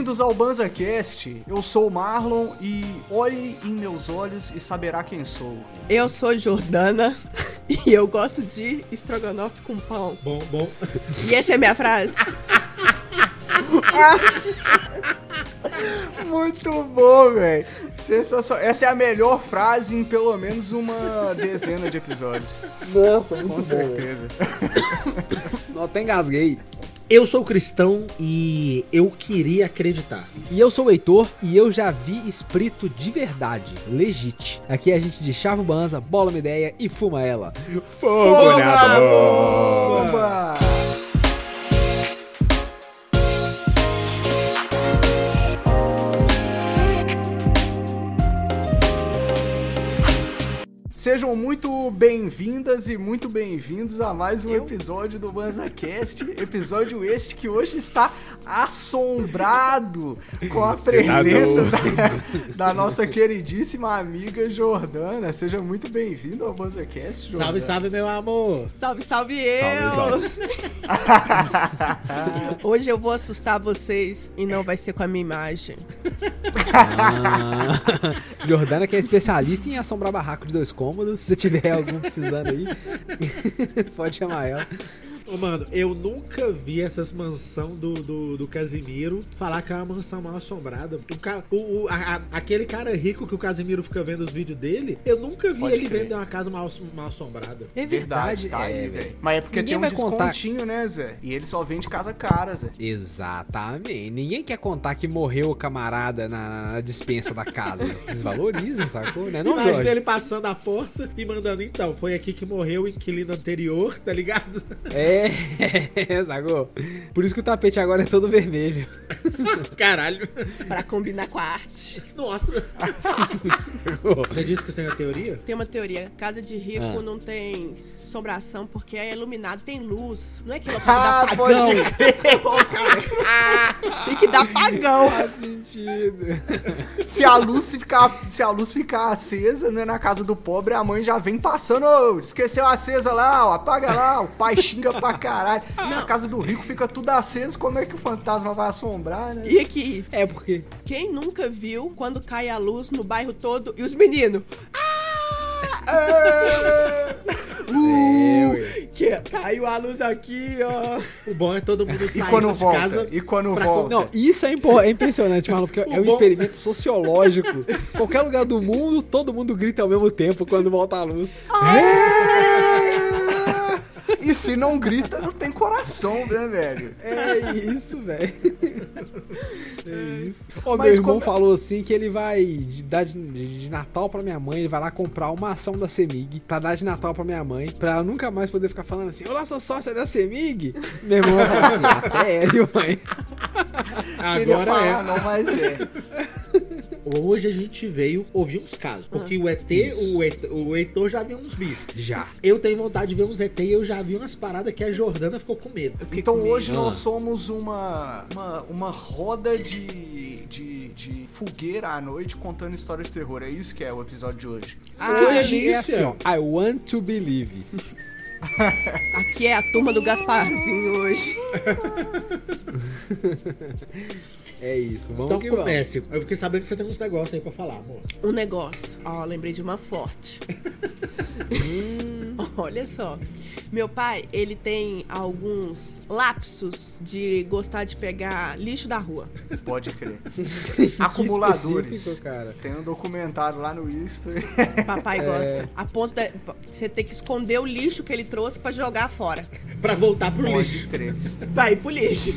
Bem-vindos ao BanzaCast. Eu sou o Marlon e olhe em meus olhos e saberá quem sou. Eu sou Jordana e eu gosto de estrogonofe com pão. Bom, bom. E essa é a minha frase. Muito bom, velho. Sensacional. Essa é a melhor frase em pelo menos uma dezena de episódios. Nossa, muito Com bom. certeza. Não, até engasguei. Eu sou cristão e eu queria acreditar. E eu sou o Heitor e eu já vi espírito de verdade, legit. Aqui a gente de chava o banza, bola uma ideia e fuma ela. Fogo na bomba! Sejam muito bem-vindas e muito bem-vindos a mais um Eu? episódio do BanzaCast. Episódio este que hoje está assombrado com a tá presença da, da nossa queridíssima amiga Jordana. Seja muito bem-vindo ao BanzaCast, Jordana. Salve, salve, meu amor. Salve, salve eu! Hoje eu vou assustar vocês e não vai ser com a minha imagem. Ah, Jordana que é especialista em assombrar barraco de dois cômodos. Se tiver algum precisando aí, pode chamar ela. Ô, mano, eu nunca vi essas mansão do, do, do Casimiro falar que é uma mansão mal assombrada. O, ca- o- o- a- a- aquele cara rico que o Casimiro fica vendo os vídeos dele, eu nunca vi Pode ele crer. vender uma casa mal, mal assombrada. É Verdade, tá aí, é, velho. Mas é porque Ninguém tem um vai contar- descontinho, né, Zé? E ele só vende casa cara, Zé. Exatamente. Ninguém quer contar que morreu o camarada na, na dispensa da casa. Desvaloriza, sacou? Né, não, Imagina Jorge? ele passando a porta e mandando, então, foi aqui que morreu o inquilino anterior, tá ligado? É, sacou? Por isso que o tapete agora é todo vermelho. Caralho. Pra combinar com a arte. Nossa. Você disse que você tem a teoria? Tem uma teoria: casa de rico Ah. não tem assombração porque é iluminado, tem luz. Não é que ela Ah, dá pagão. Tem que dar pagão. Faz sentido. Se a luz ficar, se a luz ficar acesa, né, na casa do pobre, a mãe já vem passando, ô, esqueceu acesa lá, ó, apaga lá, o pai xinga pra caralho. Na casa do rico fica tudo aceso, como é que o fantasma vai assombrar, né? E aqui, É porque. quem nunca viu quando cai a luz no bairro todo e os meninos? É... É, ué. Que caiu a luz aqui, ó. O bom é todo mundo E sair quando de volta? casa. E quando pra volta? Não, isso é, impo- é impressionante, Marlon, porque é um bom- experimento sociológico. Qualquer lugar do mundo, todo mundo grita ao mesmo tempo quando volta a luz. E se não grita, não tem coração, né, velho? É isso, velho. É isso. Ó, Mas meu irmão como- falou assim que ele vai dar de, de Natal pra minha mãe, ele vai lá comprar uma ação da Semig pra dar de Natal pra minha mãe, pra ela nunca mais poder ficar falando assim, olá, sou sócia da Semig. Meu irmão vai falar assim, até é, viu, mãe? Queria Agora falar, é. não, mas é. Hoje a gente veio ouvir uns casos. Porque o ET, Isso. o, ET, o Heitor já viu uns bichos. Já. Eu tenho vontade de ver uns ET e eu já vi umas paradas que a Jordana ficou com medo. Então com medo. hoje nós Ah. somos uma, uma, uma roda de, de, de fogueira à noite contando história de terror. É isso que é o episódio de hoje. Ah, Hoje é assim, ó, I want to believe. aqui é a turma do Gasparzinho hoje. É isso, vamos Então que vamos. comece. Eu fiquei sabendo que você tem uns negócios aí pra falar, amor. Um negócio. Ó, lembrei de uma forte. Hum. Olha só. Meu pai, ele tem alguns lapsos de gostar de pegar lixo da rua. Pode crer. Que Acumuladores. cara. Tem um documentário lá no History. Papai É. gosta. A ponto de você ter que esconder o lixo que ele trouxe pra jogar fora. Pra voltar pro Pode lixo. crer. Vai pro lixo.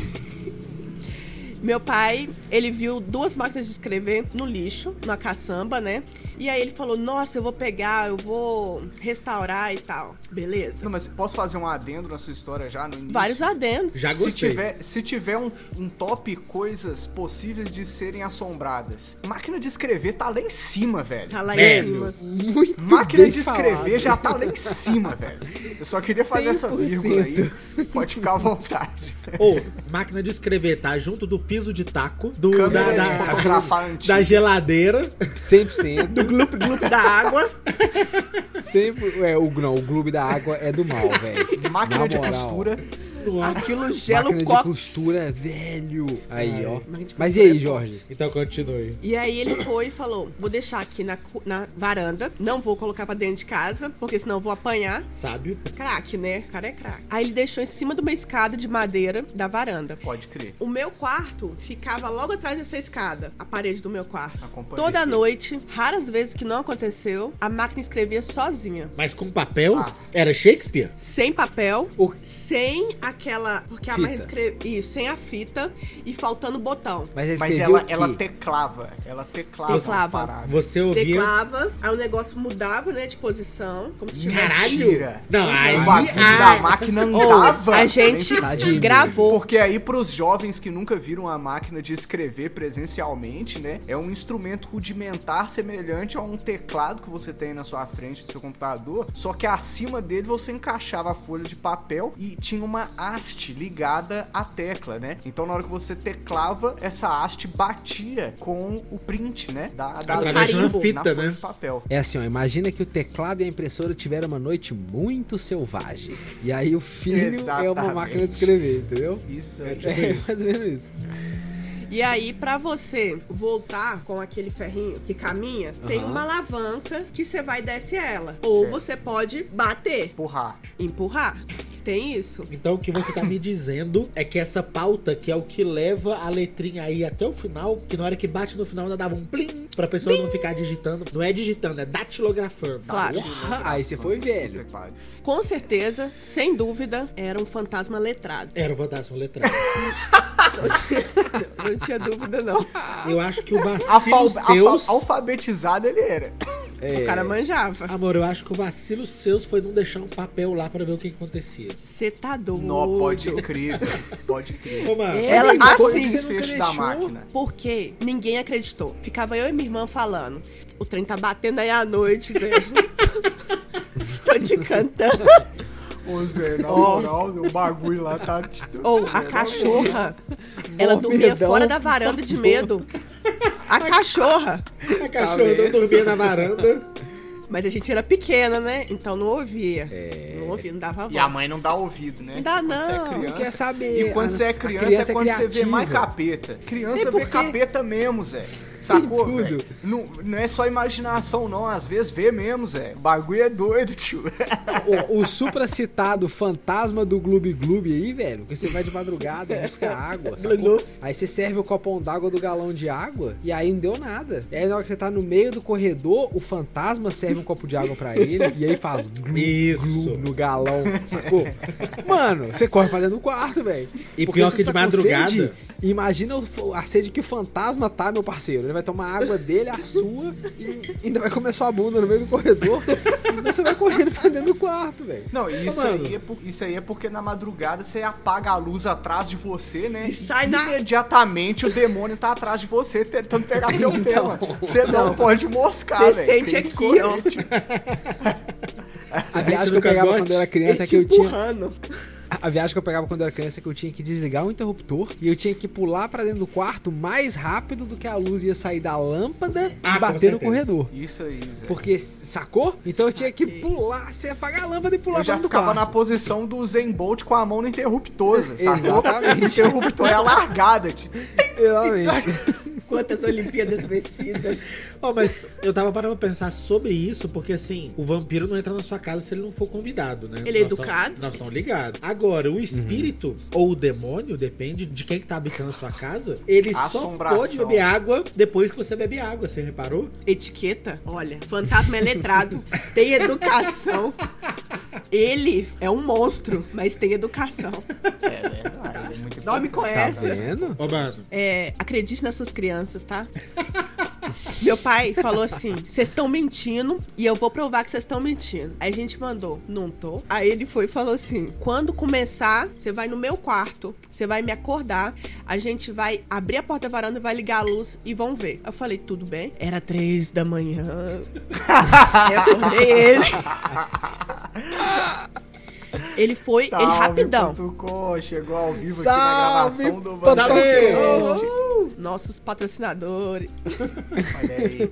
Meu pai, ele viu duas máquinas de escrever no lixo, na caçamba, né? E aí ele falou: Nossa, eu vou pegar, eu vou restaurar e tal. Beleza. Não, mas posso fazer um adendo na sua história já no início? Vários adendos. Já Se gostei. tiver, se tiver um, um top coisas possíveis de serem assombradas, máquina de escrever tá lá em cima, velho. Tá lá em Velho. cima. Muito Máquina bem de escrever falado. já tá lá em cima, velho. Eu só queria fazer essa 100%. vírgula aí. Pode ficar à vontade. Ou, máquina de escrever, tá? Junto do piso de taco, do, Câmera da, da, antiga. da geladeira. 100%. Do glup glup da água. Sempre. É, o, não, o Gloob da água é do mal, velho. Máquina Na de moral. costura. Nossa. Aquilo gela Máquina o de cox. costura, velho. Aí, ó. Mas e aí, é Jorge? Então continue. E aí ele foi e falou: vou deixar aqui na, na varanda, não vou colocar pra dentro de casa, porque senão eu vou apanhar. Sábio. Craque, né? O cara é craque. Aí ele deixou em cima de uma escada de madeira da varanda. Pode crer. O meu quarto ficava logo atrás dessa escada, a parede do meu quarto. Acompanhei. Toda noite, raras vezes que não aconteceu, a máquina escrevia sozinha. Mas com papel? Ah. Era Shakespeare? Sem papel, O- sem aquela. Porque a Fita. máquina escrevia. Isso, sem a fita e faltando botão. Mas, Mas escreveu ela, ela teclava. Ela teclava, Teclava. Você ouvia. Teclava, aí o negócio mudava, né, de posição, como se tivesse. Caralho! Mentira. Não, aí. O bagulho ah, da máquina Ou andava. a gente Tadinho. gravou. Porque aí, pros jovens que nunca viram a máquina de escrever presencialmente, né? É um instrumento rudimentar semelhante a um teclado que você tem na sua frente do seu computador. Só que acima dele você encaixava a folha de papel e tinha uma haste ligada à tecla, né? Então na hora que você teclava, essa haste batia com o print, né? Da, da Através de uma na fita, né? de papel. É assim, ó, imagina que o teclado e a impressora tiveram uma noite muito selvagem. E aí o filho é uma máquina de escrever, entendeu? Isso aí. É mais ou menos isso. E aí, pra você voltar com aquele ferrinho que caminha, tem Aham. uma alavanca que você vai e desce ela. Ou Certo. você pode bater, Empurrar. empurrar. Tem isso. Então o que você tá me dizendo é que essa pauta, que é o que leva a letrinha aí até o final, que na hora que bate no final ainda dava um plim pra pessoa não ficar digitando. Não é digitando, é datilografando. Claro. Porra, aí você foi velho. Com certeza, sem dúvida, era um fantasma letrado. Era o fantasma letrado. Não tinha dúvida, não. Eu acho que o vacilo Alfa seus... alfabetizado ele era. É, O cara manjava. Amor, eu acho que o vacilo seus foi não deixar um papel lá pra ver o que, que acontecia. Você tá doido. Não, pode crer. Pode crer. Ô, mano, Ela assim, desfecho da máquina. Porque ninguém acreditou. Ficava eu e minha irmã falando. O trem tá batendo aí à noite, Zé. Tô te cantando. Ô Zé, na Ó. moral, o bagulho lá tá. Ou a cachorra, ela Bom dormia medão, fora da varanda de medo. A cachorra. a cachorra não dormia na varanda. Mas a gente era pequena, né? Então não ouvia. Não ouvia, não dava voz. E a mãe não dá ouvido, né? Não dá, Quando você é não. criança- Quer saber, E quando a- você é criança, criança é é quando você vê mais capeta. Criança É vê porque- capeta mesmo, Zé. Sacou, tudo. velho? Não, não é só imaginação, não. Às vezes vê mesmo, Zé. O bagulho é doido, tio. O, o supracitado fantasma do Gloob Gloob aí, velho, que você vai de madrugada, busca água, sacou? Aí você serve o copão d'água do galão de água e aí não deu nada. E aí na hora que você tá no meio do corredor, o fantasma serve um copo de água pra ele e aí faz glu, Isso. glu no galão, sacou? Mano, você corre pra dentro do quarto, velho. E Porque pior que de tá madrugada- sede, imagina o- a sede que o fantasma tá, meu parceiro. Ele vai tomar a água dele, a sua, e ainda vai comer sua bunda no meio do corredor. Então você vai correndo pra dentro do quarto, velho. Não, e isso, aí é por- isso aí é porque na madrugada você apaga a luz atrás de você, né? E sai na- Imediatamente o demônio tá atrás de você tentando pegar seu pé, Então. mano. Você não, Não. pode moscar, Você velho. sente Tem que aqui, ó. A viagem que eu pegava quando eu era criança é que eu tinha. A viagem que eu pegava quando eu era criança é que eu tinha que desligar o interruptor e eu tinha que pular pra dentro do quarto mais rápido do que a luz ia sair da lâmpada Ah, e com bater no corredor. Isso aí, Zé. Porque, sacou? Então eu tinha que pular, você apagar a lâmpada e pular Eu já pra dentro do ficava na quarto. posição do Zen Bolt com a mão no interruptor, sacou? Exatamente. O interruptor é a largada, tio. Exatamente. Quantas Olimpíadas vencidas. Ó, mas eu tava parando pra pensar sobre isso, porque assim, o vampiro não entra na sua casa se ele não for convidado, né? Ele é Nós educado. Nós estamos ligados. Agora, o espírito ou o demônio, depende de quem que tá habitando a sua casa, ele só pode beber água depois que você bebe água, você reparou? Etiqueta, olha, fantasma é letrado, tem educação. Ele é um monstro, mas tem educação. É verdade, é muito Dorme com importante. Tá vendo? Ô, É, acredite nas suas crianças, tá? Meu pai falou assim: vocês estão mentindo e eu vou provar que vocês estão mentindo. Aí a gente mandou, não tô. Aí ele foi e falou assim: quando começar, você vai no meu quarto, você vai me acordar, a gente vai abrir a porta da varanda, vai ligar a luz e vão ver. Eu falei: tudo bem. Era três da manhã. eu acordei ele. Ele foi, ele Salve, rapidão. Patucó, chegou ao vivo Salve, aqui na gravação do nossos patrocinadores. Olha aí.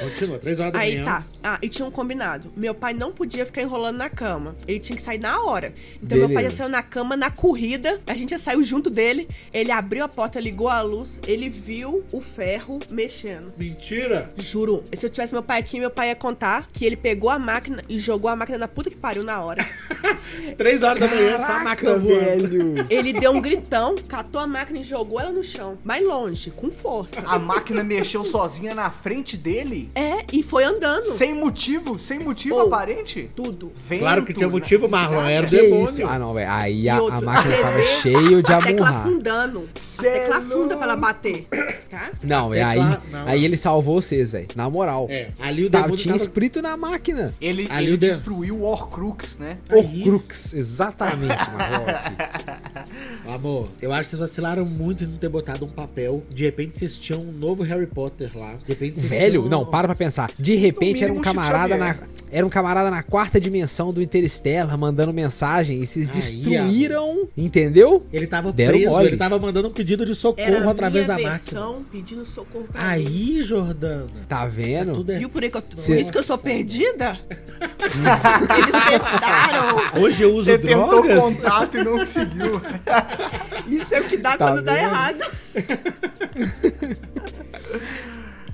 Continua, três horas da Aí manhã. tá. Ah, e tinha um combinado. Meu pai não podia ficar enrolando na cama. Ele tinha que sair na hora. Então meu pai já Beleza. saiu na cama na corrida. A gente já saiu junto dele. Ele abriu a porta, ligou a luz. Ele viu o ferro mexendo. Mentira! Juro, se eu tivesse meu pai aqui, meu pai ia contar que ele pegou a máquina e jogou a máquina na puta que pariu na hora. Três horas da manhã, só a máquina voando. velho. Ele deu um gritão, catou a máquina e jogou ela no chão. Mais longe, com força. A máquina mexeu sozinha na frente dele? É, e foi andando. Sem motivo? Sem motivo Oh. aparente? Tudo. Vento, Claro que tinha né? motivo, Marlon, era o Que demônio. isso? Ah, não, velho. Aí a, a máquina tava vê cheio de a tecla afundando. Cê a tecla é afunda pra ela bater. Tá? Não, velho. Aí, não. aí ele salvou vocês, velho. Na moral. É, ali o Tava, demônio tinha tava... espírito na máquina. Ele, Ali ele o de- destruiu o Horcrux, né? Aí- Exatamente, Marlock. Amor, eu acho que vocês vacilaram muito em não ter botado um papel. De repente vocês tinham um novo Harry Potter lá. De repente vocês Velho, tinham- não, para pra pensar. De repente era um camarada na. Era um camarada na quarta dimensão do Interstellar mandando mensagem e vocês Aí, destruíram, entendeu? Ele tava Deram preso, mole. ele tava mandando um pedido de socorro Era através da máquina. pedindo socorro pra mim. Aí, Jordana. Tá vendo? Tudo é... Viu por aí que eu, por Cê- isso que eu sou perdida? Eles tentaram. Hoje eu uso Você tentou drogas? contato e não conseguiu. Isso é o que dá Tá quando dá vendo? errado.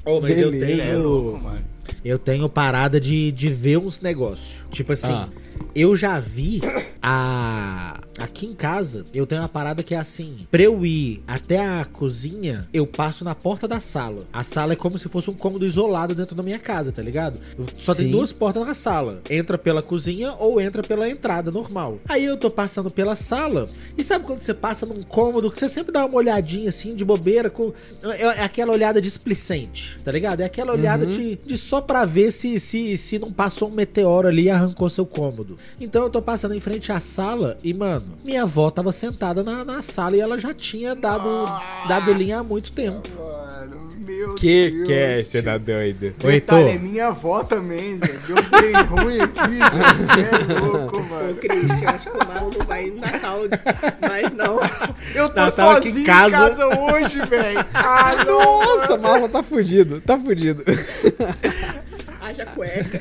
Oh, mas eu Beleza. Cê é louco, tenho. mano. Eu tenho parada de, de ver uns negócios. Tipo assim, Ah. Eu já vi a. Aqui em casa, eu tenho uma parada que é assim: pra eu ir até a cozinha, eu passo na porta da sala. A sala é como se fosse um cômodo isolado dentro da minha casa, tá ligado? Só tem Sim. duas portas na sala: entra pela cozinha ou entra pela entrada normal. Aí eu tô passando pela sala, e sabe quando você passa num cômodo que você sempre dá uma olhadinha assim, de bobeira, com. É é aquela olhada displicente, tá ligado? É aquela olhada de, de só pra ver se, se, se não passou um meteoro ali e arrancou seu cômodo. Então eu tô passando em frente à sala e, mano, minha avó tava sentada na, na sala e ela já tinha dado, dado linha há muito tempo. Mano, meu Que Deus. que é, você tá doido? Oi, Tô. é minha avó também, Zé. Deu trem ruim aqui, Zé. Você é louco, Ô, mano. Cristian, acho que o Marlon não vai no Natal, mas não. Eu tô Natal aqui em sozinho em casa. casa, hoje, velho. Ah. Nossa, Marlon tá fudido, tá fudido. Haja cueca.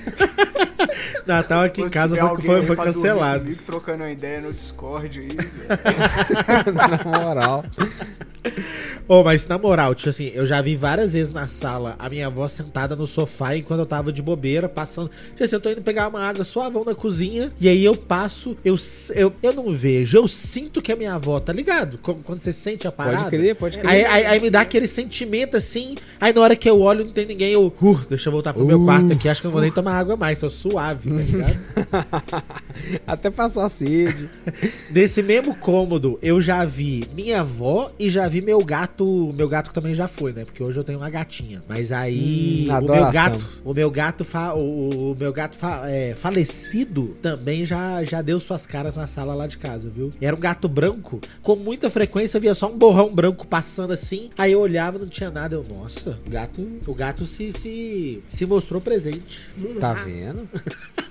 Natal aqui em casa foi, foi, foi cancelado. comigo, trocando uma ideia no Discord aí, Zé. Na moral. Ô, mas na moral, tipo assim, eu já vi várias vezes na sala a minha avó sentada no sofá enquanto eu tava de bobeira, passando. Tipo assim, eu tô indo pegar uma água suavão na cozinha, e aí eu passo, eu, eu, eu não vejo, eu sinto que é minha avó, tá ligado? Quando você sente a parada. Pode crer, pode crer. Aí, aí- aí me dá aquele sentimento assim, aí na hora que eu olho não tem ninguém, eu, uh, deixa eu voltar pro meu Uh. quarto aqui, acho que eu não vou nem tomar água mais, tô suave, tá ligado? Até passou a sede. Nesse mesmo cômodo, eu já vi minha avó e já vi meu gato. Meu gato também já foi, né? Porque hoje eu tenho uma gatinha. Mas aí. Hum, o meu gato. O meu gato, fa- o, o meu gato fa- é, falecido também já, já deu suas caras na sala lá de casa, viu? Era um gato branco. Com muita frequência eu via só um borrão branco passando assim. Aí eu olhava não tinha nada. Eu, nossa, o gato, o gato se, se, se mostrou presente. Tá vendo?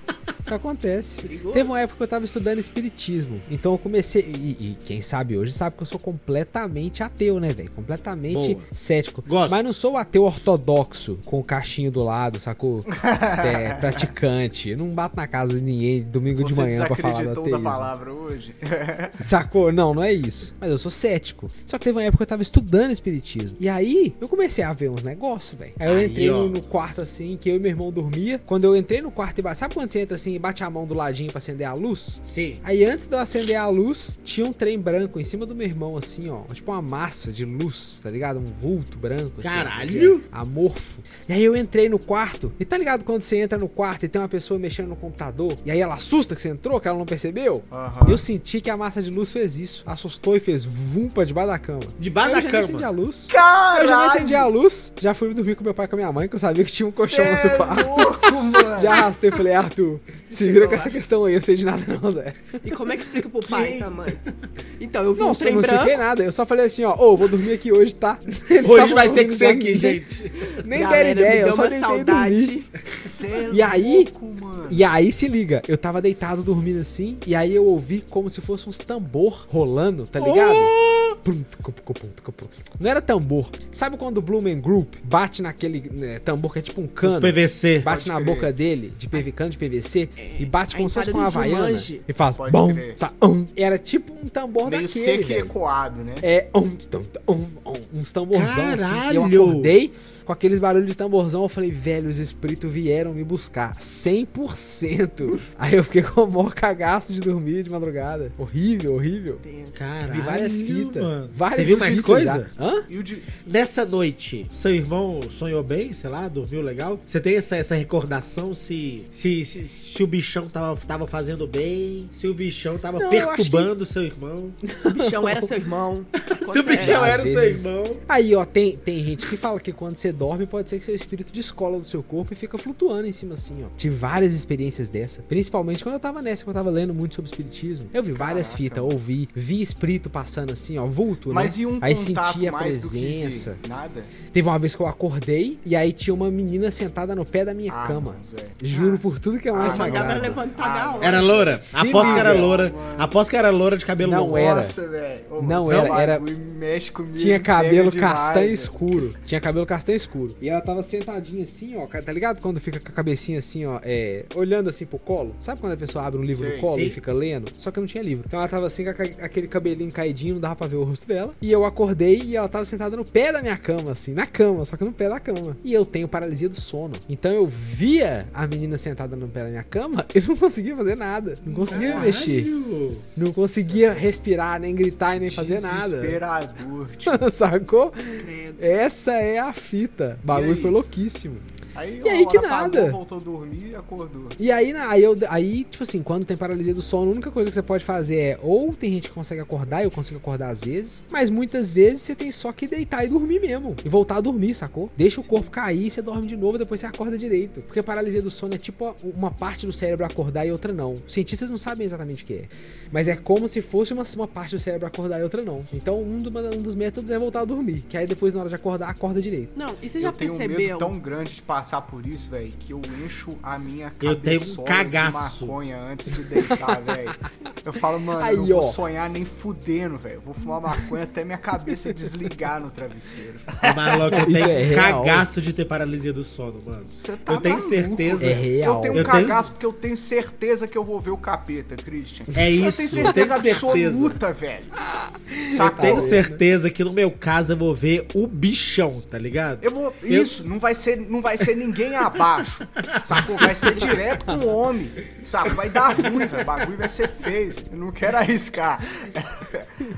Isso acontece. Perigoso. Teve uma época que eu tava estudando espiritismo. Então eu comecei. E, e quem sabe hoje sabe que eu sou completamente ateu, né, velho? Completamente Boa. cético. Gosto. Mas não sou o ateu ortodoxo, com o cachinho do lado, sacou? É, praticante. Eu não bato na casa de ninguém domingo de Você manhã pra falar do desacreditou da ateísmo. palavra hoje? Sacou? Não, não é isso. Mas eu sou cético. Só que teve uma época que eu tava estudando espiritismo. E aí, eu comecei a ver uns negócios, velho. Aí eu Aí, entrei ó. no, quarto assim, que eu e meu irmão dormia. Quando eu entrei no quarto e bate... Sabe quando você entra assim bate a mão do ladinho pra acender a luz? Sim. Aí antes de eu acender a luz, tinha um trem branco em cima do meu irmão, assim, ó. Tipo uma massa de luz, tá ligado? Um vulto branco. assim, Caralho! é Amorfo. E aí eu entrei no quarto. E tá ligado quando você entra no quarto e tem uma pessoa mexendo no computador? E aí ela assusta que você entrou, que ela não percebeu? Aham. Eu senti que a massa de luz fez isso. Assustou e fez vum pra debaixo da cama. Debaixo da eu já acendi a cama. luz. Caralho! Eu já acendi a luz. Já fui dormir com meu pai e com a minha mãe, que eu sabia que tinha um colchão no outro é quarto. louco, mano. Já arrastei e falei, Arthur, se vira com lá. essa questão aí, eu sei de nada não, Zé. E como é que explica pro pai e pra mãe? Então, eu vi Não, um eu trem não branco. expliquei nada, eu só falei assim, ó, ô, vou dormir aqui hoje, tá? Eles Hoje vai ter que dormindo ser aqui, gente. Nem Galera, deram ideia, eu só tentei dormir. saudade. Cê é E aí- louco, mano. E aí se liga, eu tava deitado dormindo assim, e aí eu ouvi como se fosse uns tambor rolando, tá ligado? plum, Não era tambor. Sabe quando o Blumen Group bate naquele né, tambor que é tipo um Os cano? PVC. Bate Pode na crer. boca dele, de PV, cano de PVC, e bate como se fosse com uma havaiana. Jumanji. E faz Pode bom, sa, um. Era tipo um tambor Meio daquele, seco e ecoado, né? É, um, tum, um, um, uns tamborzão assim. E eu Caralho! acordei com aqueles barulhos de tamborzão. Eu falei, velho, os espíritos vieram me buscar. 100%. Aí eu fiquei com o maior cagaço de dormir de madrugada. Horrível, horrível. Caralho, Vi várias fitas. mano. Várias Você viu mais coisa? já. Hã? E o de. Nessa noite, seu irmão sonhou bem, sei lá, dormiu legal? Você tem essa, essa recordação se, se, se, se o bichão tava, tava fazendo bem, se o bichão tava Não, perturbando seu irmão, Se o bichão era seu irmão. se o bichão era o seu irmão. Aí, ó, tem, tem gente que fala que quando você dorme, pode ser que seu espírito descola do seu corpo e fica flutuando em cima assim, ó. Tive várias experiências dessa. Principalmente quando eu tava nessa, que eu tava lendo muito sobre espiritismo. Eu vi várias Caraca. fitas, ouvi, vi espírito passando assim, ó, vulto, Mas né? e um Aí senti a presença. Nada? Teve uma vez que eu acordei e aí tinha uma menina sentada no pé da minha Ah, cama. Juro por tudo que é mais Ah, sagrado. ela levantar Ah. Era loura? Se Aposto que era loura. Aposto que era loura de cabelo Não longo. era. Nossa, velho. Ô, Não era, era- bagulho Mexe comigo. Tinha cabelo castanho escuro. Tinha cabelo castanho escuro. E ela tava sentadinha assim, ó. Tá ligado? Quando fica com a cabecinha assim, ó, é, olhando assim pro colo. Sabe quando a pessoa abre um livro Sei, no colo sim. e fica lendo? Só que não tinha livro. Então ela tava assim com a aquele cabelinho caidinho, não dava pra ver o rosto dela. E eu acordei e ela tava sentada no pé da minha cama, assim, na cama, só que no pé da cama. E eu tenho paralisia do sono. Então eu via a menina sentada no pé da minha cama e não conseguia fazer nada. Não conseguia Caralho. mexer. Não conseguia respirar, nem gritar e nem fazer nada. Desesperador, tio. Sacou? Credo. Essa é a fita. O bagulho foi louquíssimo. Aí, E aí que nada. Apagou, voltou a dormir e acordou. E aí, aí, eu, aí, tipo assim, quando tem paralisia do sono, a única coisa que você pode fazer é ou tem gente que consegue acordar, eu consigo acordar às vezes, mas muitas vezes você tem só que deitar e dormir mesmo. E voltar a dormir, sacou? Deixa o corpo cair, você dorme de novo, depois você acorda direito. Porque paralisia do sono é tipo uma parte do cérebro acordar e outra não. Os cientistas não sabem exatamente o que é. Mas é como se fosse uma, uma parte do cérebro acordar e outra não. Então, um, do- um dos métodos é voltar a dormir. Que aí depois, na hora de acordar, acorda direito. Não, e você já eu tenho um percebeu? medo tão grande de passar por isso, velho, que eu encho a minha Eu tenho um de maconha antes de deitar, velho. Eu falo, mano, Aí, eu não ó. vou sonhar nem fudendo, velho. Eu Vou fumar maconha até minha cabeça desligar no travesseiro. Maluco, eu Isso tenho é real. cagaço de ter paralisia do sono, mano. Você tá Eu tenho maluco, certeza. É real. Eu tenho um Eu tenho- cagaço porque eu tenho certeza que eu vou ver o capeta, Christian. É Eu isso, tenho eu certeza tenho certeza. absoluta, velho. Eu Sacou? tenho certeza que no meu caso eu vou ver o bichão, tá ligado? Eu vou. Eu- Isso, não vai ser, não vai ser ninguém abaixo. Sacou? Vai ser direto com o homem. Sabe? Vai dar ruim, velho. O bagulho vai ser feio. Eu não quero arriscar.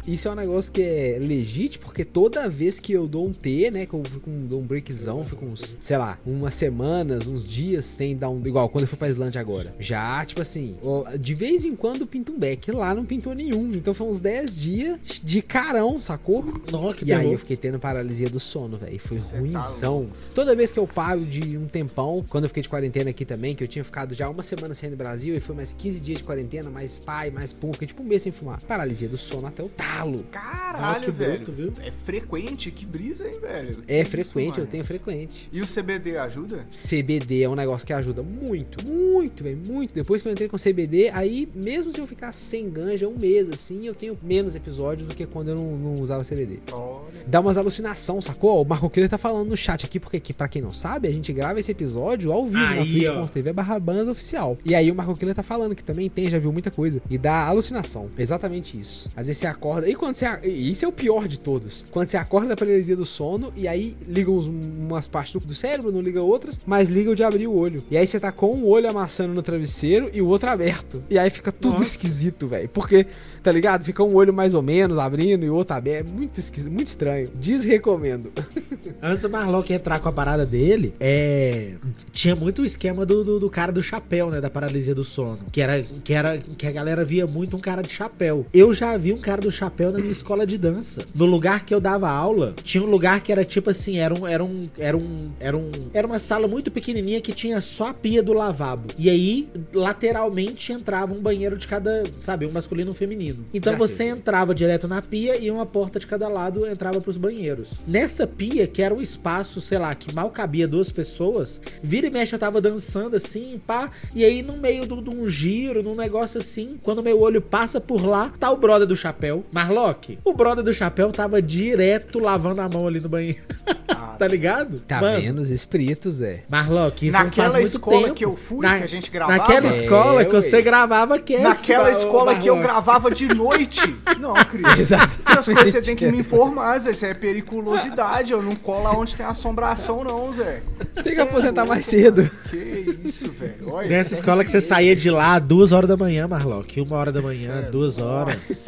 Isso é um negócio que é legítimo, porque toda vez que eu dou um T, né, que eu fico um, dou um breakzão, fico uns, sei lá, umas semanas, uns dias sem dar um. Igual quando eu fui pra Islândia agora. Já, tipo assim, de vez em quando pinta um beck. Lá não pintou nenhum. Então foi uns 10 dias de carão, sacou? Nossa, que E aí eu fiquei tendo paralisia do sono, velho. Foi Cê tá ruimzão. louco. Toda vez que eu paro de um tempão, quando eu fiquei de quarentena aqui também, que eu tinha ficado já uma semana sem no Brasil e foi mais 15 dias de quarentena, mais pai, mais pum, fiquei tipo um mês sem fumar. Paralisia do sono até o talo. Caralho, Ah, velho. bruto, viu? É frequente, que brisa, hein, velho? É Que isso, frequente, eu tenho frequente. E o CBD ajuda? CBD é um negócio que ajuda muito, muito, velho, muito. Depois que eu entrei com CBD, aí mesmo se eu ficar sem ganja um mês assim, eu tenho menos episódios do que quando eu não, não usava CBD. Olha. Dá umas alucinação, sacou? O Marco Killer tá falando no chat aqui, porque aqui, pra quem não sabe, a gente grava esse episódio ao vivo na Aí, ó. twitch.tv barra Bans oficial. E aí o Marco Killer tá falando que também tem, já viu muita coisa. E dá alucinação. Exatamente isso. Às vezes você acorda. E quando você. Isso é o pior de todos. Quando você acorda da paralisia do sono e aí liga uns- umas partes do, cérebro, não liga outras, mas liga o de abrir o olho. E aí você tá com um olho amassando no travesseiro e o outro aberto. E aí fica tudo Nossa. esquisito, velho. Porque, tá ligado? Fica um olho mais ou menos abrindo e o outro aberto. É muito esquisito, muito estranho. Desrecomendo. Antes do Marlock entrar com a parada dele, é. Tinha muito o esquema do, do, do cara do chapéu, né? Da paralisia do sono. Que era, que era. Que a galera via muito um cara de chapéu. Eu já vi um cara do chapéu na minha escola de dança. No lugar que eu dava aula, tinha um lugar que era tipo assim, era um. Era um. Era um. Era, um, era uma sala muito pequenininha que tinha só a pia do lavabo. E aí, lateralmente, entrava um banheiro de cada. Sabe, um masculino e um feminino. Então Já você sei. entrava direto na pia e uma porta de cada lado entrava pros banheiros. Nessa pia, que era um espaço, sei lá, que mal cabia duas pessoas. Vira e mexe, eu tava dançando assim, pá. E aí, no meio de um giro, num negócio assim, quando meu olho passa por lá, tá o brother do chapéu. Marlock, o brother do chapéu tava direto lavando a mão ali no banheiro. tá ligado? Tá Mano, vendo os espíritos, é. Marlock, isso não Naquela faz muito escola tempo. que eu fui, Na- que a gente gravava. Naquela É, escola que ué. você gravava cast. Naquela Mar- escola que eu gravava de noite. Não, Cris. Exatamente. Essas coisas você tem que me informar, Zé. Isso é periculosidade. Eu não colo onde tem assombração, não, Zé. Tem que é aposentar mais cedo. Que isso, velho. Olha, Nessa escola que você saía de lá duas horas da manhã, Marlock. Uma hora da manhã, duas horas.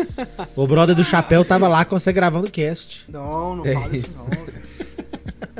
O brother do chapéu tava lá com você gravando cast. Não, não É fala isso não, velho.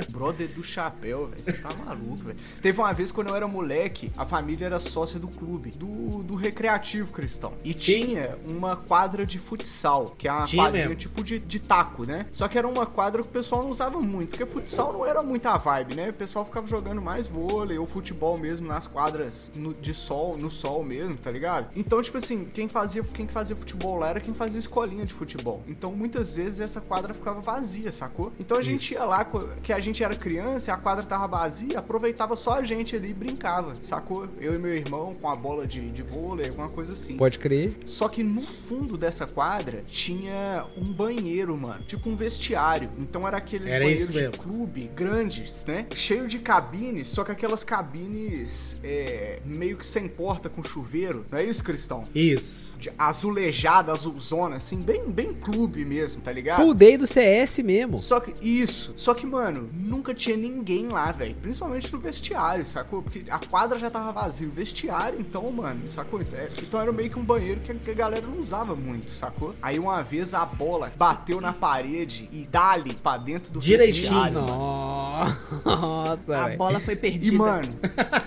Brother do chapéu, velho. Você tá maluco, velho. Teve uma vez quando eu era moleque, a família era sócia do clube, do, do recreativo cristão. E tinha uma quadra de futsal, que é uma Tinha quadrinha mesmo. tipo de, de taco, né? Só que era uma quadra que o pessoal não usava muito, porque futsal não era muita vibe, né? O pessoal ficava jogando mais vôlei ou futebol mesmo nas quadras no- de sol, no sol mesmo, tá ligado? Então, tipo assim, quem fazia, quem fazia futebol lá era quem fazia escolinha de futebol. Então, muitas vezes essa quadra ficava vazia, sacou? Então a gente ia lá, co- que a gente era criança a quadra tava vazia, aproveitava só a gente ali e brincava, sacou? Eu e meu irmão com a bola de, de vôlei, alguma coisa assim. Pode crer. Só que no fundo dessa quadra tinha um banheiro, mano. Tipo um vestiário. Então era aqueles Era banheiros de clube grandes, né? Cheio de cabines, só que aquelas cabines é, meio que sem porta com chuveiro. Não é isso, Cristão? Isso. De azulejada, azulzona, assim, bem, bem clube mesmo, tá ligado? Day do CS mesmo. Só que, isso. Só que, mano, nunca tinha ninguém lá, velho. Principalmente no vestiário, sacou? Porque a quadra já tava vazia. O vestiário, então, mano, sacou? É, Então era meio que um banheiro que a galera não usava muito, sacou? Aí uma vez a bola bateu na parede e dali pra dentro do Direitinho. vestiário. mano. Nossa, A velho. bola foi perdida. E, mano,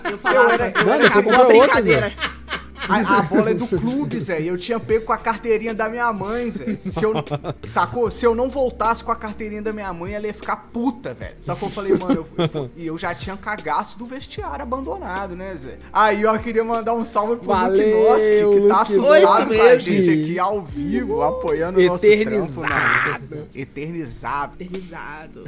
eu falava, eu era- eu "Mano, era- acabou a outra, brincadeira. A, a bola é do clube, Zé. E eu tinha pego com a carteirinha da minha mãe, Zé. Se eu, sacou? Se eu não voltasse com a carteirinha da minha mãe, ela ia ficar puta, velho. Sacou? Eu falei, mano, eu, eu e eu já tinha cagaço do vestiário abandonado, né, Zé? Aí eu queria mandar um salve pro Valeu, Luke Noski, que tá assustado com a gente aqui ao vivo, apoiando o nosso Eternizado. trampo, né? Eternizado. Eternizado.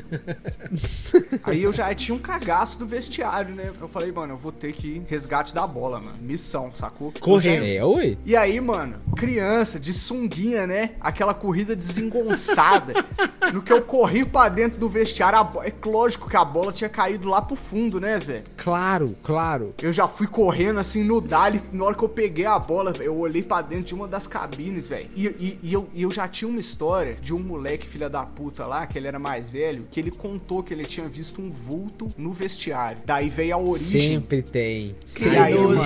Aí eu já tinha um cagaço do vestiário, né? Eu falei, mano, eu vou ter que ir resgate da bola, mano. Missão, sacou? Correndo. É, oi. E aí, mano, criança de sunguinha, né? Aquela corrida desengonçada. no que eu corri pra dentro do vestiário, a bo- é lógico que a bola tinha caído lá pro fundo, né, Zé? Claro, claro. Eu já fui correndo assim no Dali. Na hora que eu peguei a bola, eu olhei pra dentro de uma das cabines, velho. E, e- e eu, e eu já tinha uma história de um moleque, filha da puta lá, que ele era mais velho, que ele contou que ele tinha visto um vulto no vestiário. Daí veio a origem. Sempre tem. E aí, mano,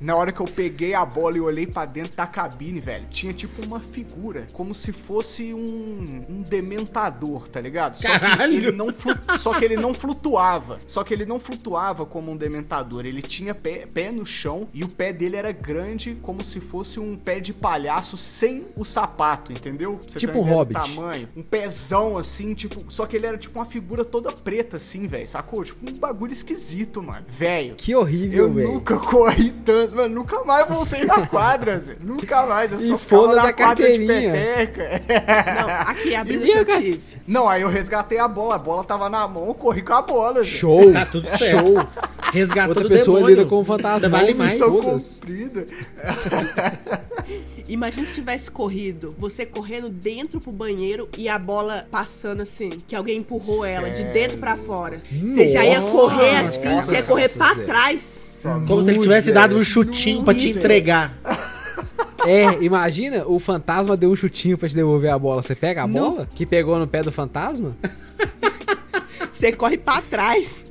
na hora que eu peguei a bola e olhei pra dentro da cabine, velho, tinha tipo uma figura, como se fosse um, um dementador, tá ligado? Só Caralho! que ele não só que ele não flutuava. Só que ele não flutuava como um dementador, ele tinha pé, pé no chão e o pé dele era grande, como se fosse um pé de palhaço sem o sapato, entendeu? Você Tipo uma ideia do hobbit. tamanho, um pezão assim, tipo, só que ele era tipo uma figura toda preta assim, velho, sacou? Tipo um bagulho esquisito, mano. Velho, Que horrível, eu velho. nunca corri tanto, mano. Nunca mais voltei na quadra, Zé. Nunca mais. Eu só ficava na quadra de peteca. Não, aqui é a brisa E que eu tive. Não, aí eu resgatei a bola. A bola tava na mão, eu corri com a bola, Zé. Show. Tá tudo certo. Show. Resgatando Outra pessoa demônio. lida com o fantasma. Vale mais. Cumprida. Imagina se tivesse corrido, você correndo dentro pro banheiro e a bola passando assim, que alguém empurrou ela de dentro pra fora. Você já ia Nossa, correr assim, você ia correr pra Zé. trás. Como se ele tivesse dado um chutinho pra te entregar. É, imagina, o fantasma deu um chutinho pra te devolver a bola. Você pega a Não. bola que pegou no pé do fantasma? Você corre pra trás.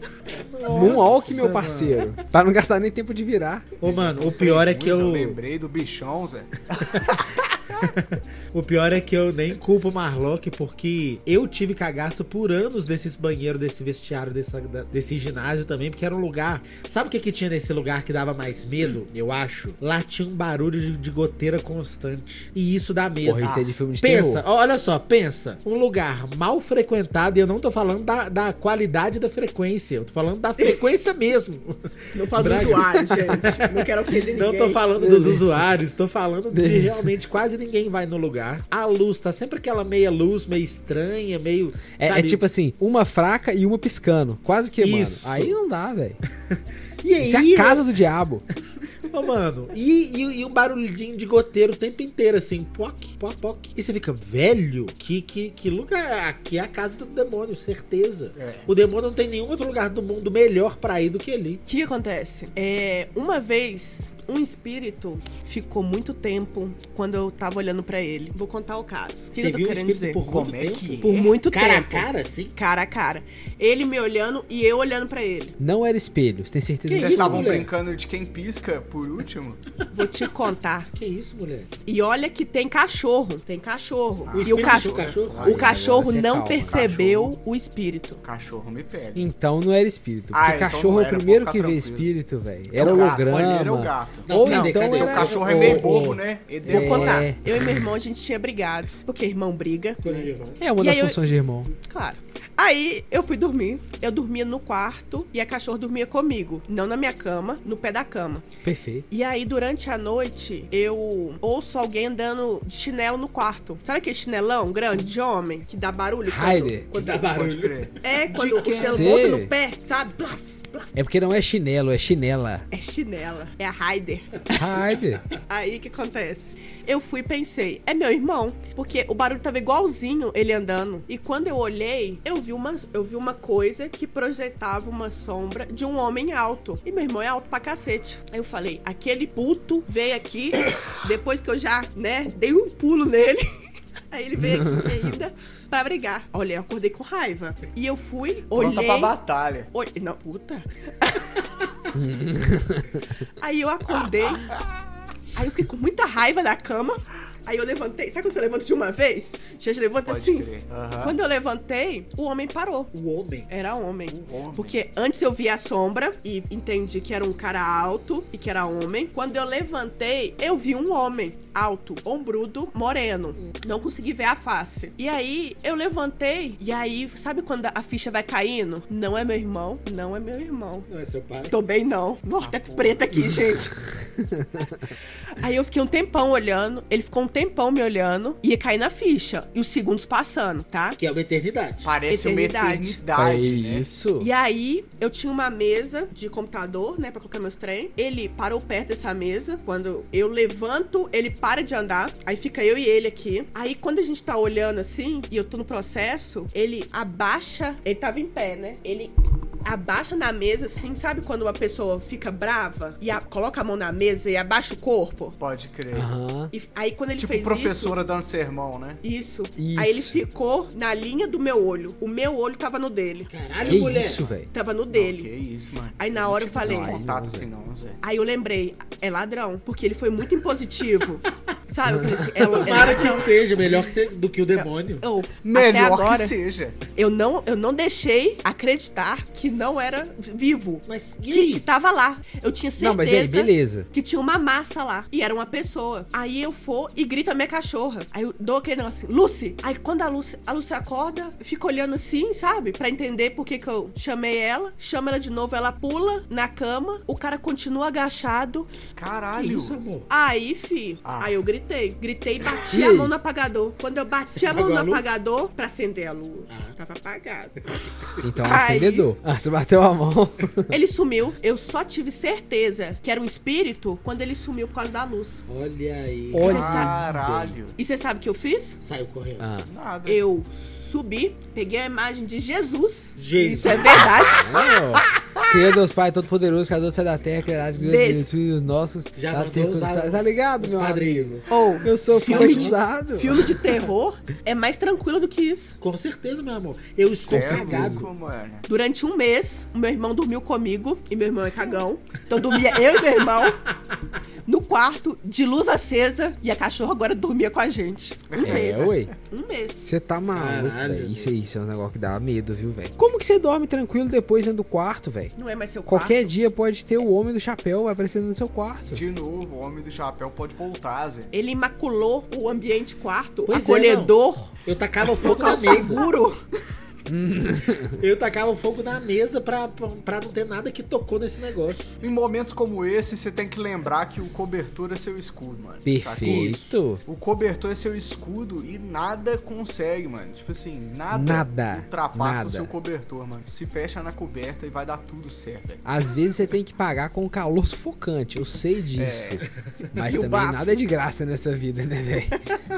Moonwalk, meu parceiro. Pra não gastar nem tempo de virar. Ô, mano, o pior é que Eu eu. lembrei do bichão, Zé. O pior é que eu nem culpo o Marlock, porque eu tive cagaço por anos desses banheiros, desse vestiário, dessa- desse ginásio também, porque era um lugar. Sabe o que, que tinha nesse lugar que dava mais medo? Eu acho. Lá tinha um barulho de, de goteira constante. E isso dá medo. Porra, isso é de filme de Pensa, terror. olha só, pensa. Um lugar mal frequentado, e eu não tô falando da, da qualidade da frequência, eu tô falando da frequência mesmo. Não falo do Braga. usuário, gente. Não quero ofender Não ninguém. tô falando dos usuários, tô falando de realmente quase ninguém ninguém vai no lugar. A luz tá sempre aquela meia luz, meio estranha, meio. É, é tipo assim, uma fraca e uma piscando. Quase queimando. Isso. Aí não dá, velho. E aí, Isso é a casa do diabo. Ô, mano, e, e, e um barulhinho de goteiro o tempo inteiro, assim, poc, poc, poc. E você fica, velho, que, que, que lugar? Aqui é a casa do demônio, certeza. É. O demônio não tem nenhum outro lugar do mundo melhor pra ir do que ali. O que acontece? É, uma vez, um espírito ficou muito tempo quando eu tava olhando pra ele. Vou contar o caso. O que Você eu tô viu o querendo dizer? por Como muito é tempo? que Por muito cara tempo. a cara, assim? Cara a cara. Ele me olhando e eu olhando pra ele. Não era espelho, você tem certeza Que Vocês estavam mulher? brincando de quem pisca por último? Vou te contar. Que isso, mulher? E olha que tem cachorro, tem cachorro. O e o, espírito cachorro, cachorro? o Ai, cachorro agora você não calma. percebeu Cachorro. o espírito. O cachorro me pega. Então não era espírito. Ah, Porque então cachorro é o primeiro que ficar vê tranquilo. espírito, velho. É Era o holograma. olha, era o gato. Não, Ou cadê, então cadê? era. O cachorro é meio bobo, né? E Vou É. contar. Eu e meu irmão, a gente tinha brigado. Porque irmão briga. É uma E das aí eu- funções de irmão. Claro. Aí eu fui dormir. Eu dormia no quarto e a cachorra dormia comigo. Não na minha cama, no pé da cama. Perfeito. E aí, durante a noite, eu ouço alguém andando de chinelo no quarto. Sabe aquele chinelão grande de homem que dá barulho? quando- quando- Dá Pode barulho. É, quando o chinelo volta no pé, sabe? É porque não é chinelo, é chinela. É chinela. É a Raider. Raider. Aí que acontece? Eu fui e pensei, é meu irmão, porque o barulho tava igualzinho ele andando. E quando eu olhei, eu vi uma, eu vi uma coisa que projetava uma sombra de um homem alto. E meu irmão é alto pra cacete. Aí eu falei, aquele puto veio aqui, depois que eu já, né, dei um pulo nele. Aí ele veio aqui ainda pra brigar. Olha, eu acordei com raiva. E eu fui, Pronta olhei. pra batalha. Olhei. Não, puta. Aí eu acordei. Aí eu fiquei com muita raiva da cama. Aí eu levantei. Sabe quando você levanta de uma vez? Já levanta Pode assim. Aham. Quando eu levantei, o homem parou. O homem. Era homem. homem. Porque antes eu vi a sombra e entendi que era um cara alto e que era homem. Quando eu levantei, eu vi um homem alto, ombrudo, moreno. Não consegui ver a face. E aí eu levantei e aí, sabe quando a ficha vai caindo? Não é meu irmão, não é meu irmão. Não é seu pai? Tô bem não. Nossa, teto preto aqui, gente. Aí eu fiquei um tempão olhando, ele ficou um tempão me olhando, ia cair na ficha. E os segundos passando, tá? Que é uma eternidade. Parece Eternidade. uma eternidade. É né? isso. E aí, eu tinha uma mesa de computador, né, pra colocar meus trem. Ele parou perto dessa mesa. Quando eu levanto, ele para de andar. Aí fica eu e ele aqui. Aí, quando a gente tá olhando assim, e eu tô no processo, ele abaixa. Ele tava em pé, né? Ele abaixa na mesa, assim, sabe quando uma pessoa fica brava e a- coloca a mão na mesa e abaixa o corpo? Pode crer. Aham. E aí, quando ele Tipo fez professora dando sermão, né? isso, isso, Isso. aí ele ficou na linha do meu olho. O meu olho tava no dele. Caralho, Que mulher. isso, velho? Tava no Não, dele. que isso, mano. Aí na hora eu falei- Não contato Não, assim não, Zé. Aí eu lembrei, é ladrão, porque ele foi muito impositivo. Sabe? Eu falei assim, é, é Tomara ladrão. que seja melhor que ser, do que o demônio. Eu, até Melhor agora, que seja. eu não, eu não deixei acreditar que não era vivo. Mas e Que, que tava lá. Eu tinha certeza Não, mas aí, beleza. que tinha uma massa lá. E era uma pessoa. Aí eu for e grito a minha cachorra. Aí eu dou aquele negócio assim, Lucy. Aí quando a Lucy, a Lucy acorda, fica olhando assim, sabe? Pra entender por que, que eu chamei ela. Chama ela de novo, ela pula na cama. O cara continua agachado. Que Caralho. isso, amor? Aí, fi, Ah. aí eu gritei. Gritei e bati a mão no apagador. Quando eu bati Você a mão no a apagador pra acender a luz, tava apagado. Então, Aí- acendedor. Ah, você bateu a mão. Ele sumiu. Eu só tive certeza que era um espírito quando ele sumiu por causa da luz. Olha aí. Olha. Caralho. E você sabe o que eu fiz? Saiu correndo. Ah. Nada. Eu subi, peguei a imagem de Jesus. Jesus. Isso é verdade. Oh. Criador dos Pai Todo-Poderoso, Criador do céu da terra, Criador de Deus, dos filhos nossos. Já da usar tá, ligado, os meu amigo? padrinhos. Ou Eu sou alfabetizado. filme de terror é mais tranquilo do que isso. Com certeza, meu amor. Eu estou é mano. Durante um mês, o meu irmão dormiu comigo, e meu irmão é cagão. Então dormia eu e meu irmão no quarto, de luz acesa, e a cachorra agora dormia com a gente. Um É, mês. ué. Um mês. Você tá maluco, velho. Isso, isso é um negócio que dá medo, viu, velho? Como que você dorme tranquilo depois dentro do quarto, velho? Não é mais seu quarto. Qualquer dia pode ter o homem do chapéu aparecendo no seu quarto. De novo, o homem do chapéu pode voltar, Zé. Ele imaculou o ambiente quarto, Pois é, acolhedor, Eu tacava fogo na mesa. seguro. Eu tacava fogo na mesa pra, pra, pra não ter nada que tocou nesse negócio. Em momentos como esse, você tem que lembrar que o cobertor é seu escudo, mano. sacou? Perfeito. O cobertor é seu escudo e nada consegue, mano. Tipo assim, nada, Nada, ultrapassa nada. o seu cobertor, mano. Se fecha na coberta e vai dar tudo certo. Às vezes você tem que pagar com calor sufocante, eu sei disso. Mas E também nada é de graça nessa vida, né, velho?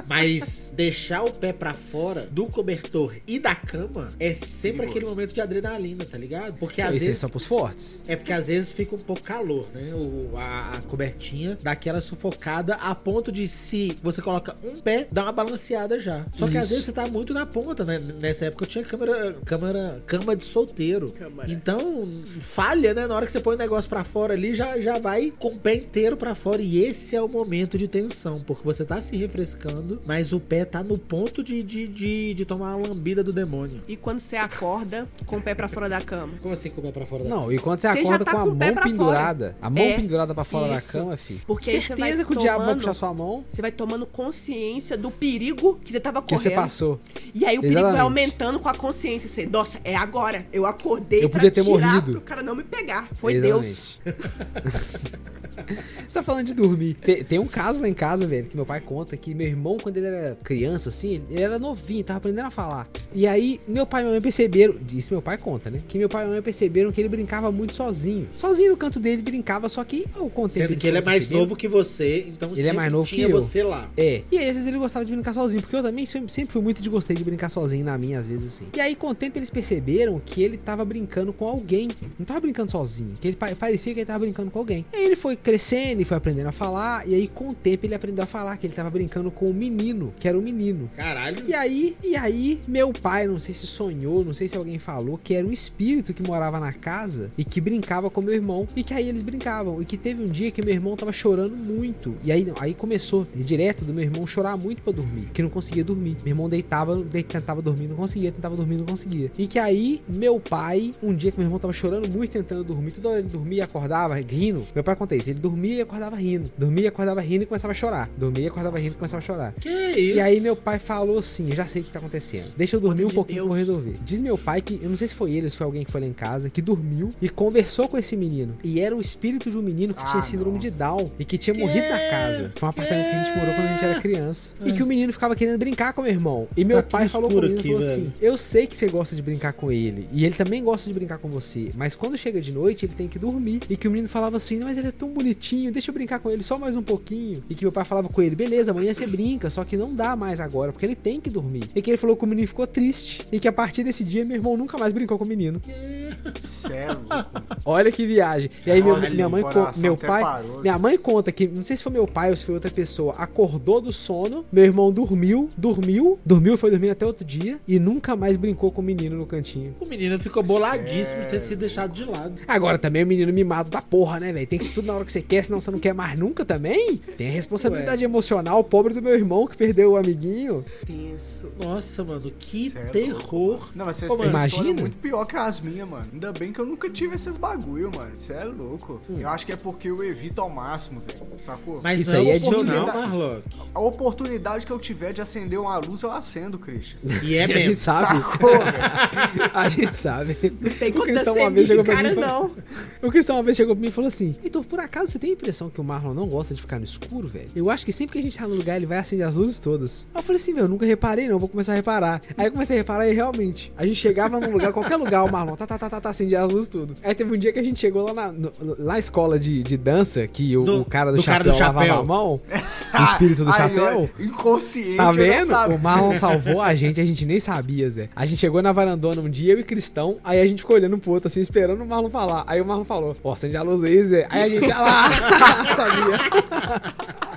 Mas deixar o pé pra fora do cobertor e da cama é sempre aquele momento de adrenalina, tá ligado? Porque às aí vezes. só pros fortes. É porque às vezes fica um pouco calor, né? O, a, a cobertinha dá aquela sufocada a ponto de se você coloca um pé, dá uma balanceada já. Só que às vezes você tá muito na ponta, né? Nessa época eu tinha câmera, câmera, cama de solteiro. Câmara. Então, falha, né? Na hora que você põe o negócio pra fora ali, já, já vai com o pé inteiro pra fora. E esse é o momento de tensão, porque você tá se refrescando, mas o pé tá no ponto de, de, de, de tomar uma lambida do demônio. E quando você acorda com o pé pra fora da cama? Como assim com o pé pra fora da Não, e quando você, Você acorda tá com a com pé mão pra fora. pendurada, a mão É, pendurada pra fora isso. da cama, fi. Porque Certeza que o diabo vai tomando- puxar sua mão Você vai tomando consciência do perigo que você tava que correndo. você passou. E aí o perigo vai Exatamente. aumentando com a consciência. Você, nossa, é agora. Eu acordei Eu pra podia ter tirar morrido. pro cara não me pegar. Foi Deus. Você tá falando de dormir. Tem, tem um caso lá em casa, velho, que meu pai conta que meu irmão, quando ele era criança, assim, ele era novinho, tava aprendendo a falar. E aí, meu pai e minha mãe perceberam, isso meu pai conta, né? Que meu pai e minha mãe perceberam que ele brincava muito sozinho. Sozinho no canto dele, brincava, só que ao contempo Sendo que ele é mais novo que você, então Ele é mais novo tinha que eu. você lá. É. E aí, às vezes ele gostava de brincar sozinho, porque eu também sempre, sempre fui muito de gostei de brincar sozinho na minha, às vezes assim. E aí, com o tempo, eles perceberam que ele tava brincando com alguém. Não tava brincando sozinho. Que ele pa- parecia que ele tava brincando com alguém. Aí ele foi crescendo e foi aprendendo a falar. E aí, com o tempo, ele aprendeu a falar que ele tava brincando com o menino, que era o menino. Caralho. E aí, e aí, meu pai, não sei se sonhou, não sei se alguém falou, que era um espírito que morava na casa e que brincava com meu irmão. E que aí eles brincavam. E que teve um dia que meu irmão tava chorando muito. E aí, aí começou, direto do meu irmão chorar muito pra dormir. Que não conseguia dormir. Meu irmão deitava, de- tentava dormir, não conseguia, tentava dormir, não conseguia. E que aí, meu pai, um dia que meu irmão tava chorando muito, tentando dormir, toda hora ele dormia e acordava rindo. Meu pai conta isso, ele dormia e acordava rindo. Dormia e acordava rindo e começava a chorar. Dormia e acordava rindo e começava a chorar. Que isso? E aí meu pai falou assim, já sei o que tá acontecendo. Deixa eu dormir Poder um pouquinho Deus. Resolver. Diz meu pai que, eu não sei se foi ele, se foi alguém que foi lá em casa, que dormiu e conversou com esse menino. E era o espírito de um menino que Ah, tinha síndrome nossa. de Down e que tinha Que? morrido na casa. Foi um apartamento que a gente morou quando a gente era criança. E que o menino ficava querendo brincar com meu irmão. E meu Tá pai falou com o escuro menino e aqui, falou velho. assim: Eu sei que você gosta de brincar com ele. E ele também gosta de brincar com você. Mas quando chega de noite, ele tem que dormir. E que o menino falava assim: Mas ele é tão bonitinho, deixa eu brincar com ele só mais um pouquinho. E que meu pai falava com ele: Beleza, amanhã você brinca, só que não dá mais agora, porque ele tem que dormir. E que ele falou que o menino ficou triste. E que a partir desse dia, meu irmão nunca mais brincou com o menino. É louco. Olha que viagem. E aí, meu- Olha, minha mãe, meu pai, parou. minha mãe conta que, não sei se foi meu pai ou se foi outra pessoa, acordou do sono, meu irmão dormiu, dormiu, dormiu, foi dormir até outro dia e nunca mais brincou com o menino no cantinho. O menino ficou boladíssimo de ter sido deixado de lado. Agora também o menino mimado da porra, né, velho? Tem que ser tudo na hora que você quer, senão você não quer mais nunca também. Tem a responsabilidade emocional, pobre do meu irmão que perdeu o amiguinho. Tenso. Nossa, mano, que é terror. Não, mas vocês Pô, têm imagina. muito pior que as minhas, mano. Ainda bem que eu nunca tive esses bagulho, mano. Você é louco. Eu acho que é porque eu evito ao máximo, velho. Sacou? Mas Isso não aí é oportunidade. Marlock. A oportunidade que eu tiver de acender uma luz, eu acendo, Christian. E é a gente mesmo. sabe. Sacou? A gente sabe. Tem O Cristão uma vez chegou pra cara, mim e falou- não. O Cristão uma vez chegou pra mim e falou assim: Heitor, por acaso você tem a impressão que o Marlon não gosta de ficar no escuro, velho? Eu acho que sempre que a gente tá no lugar, ele vai acender as luzes todas. Aí eu falei assim, velho, eu nunca reparei, não, vou começar a reparar. Aí eu comecei a reparar e realmente, a gente chegava num lugar, qualquer lugar, o Marlon, tá, tá, tá, tá, tá, acendia as luzes tudo. Aí teve um dia que a gente chegou lá na, no- lá na escola de, de dança, que o, Do- o cara do, do cara chapéu do lavava chapéu. a mão, o espírito do Aí, chapéu. ó, inconsciente, Tá vendo? O Marlon salvou a gente, a gente nem sabia, Zé. A gente chegou na varandona um dia, eu e Cristão, aí a gente ficou olhando pro outro, assim, esperando o Marlon falar. Aí o Marlon falou, ó, acende a luz aí, Zé. Aí a gente, ah lá, sabia.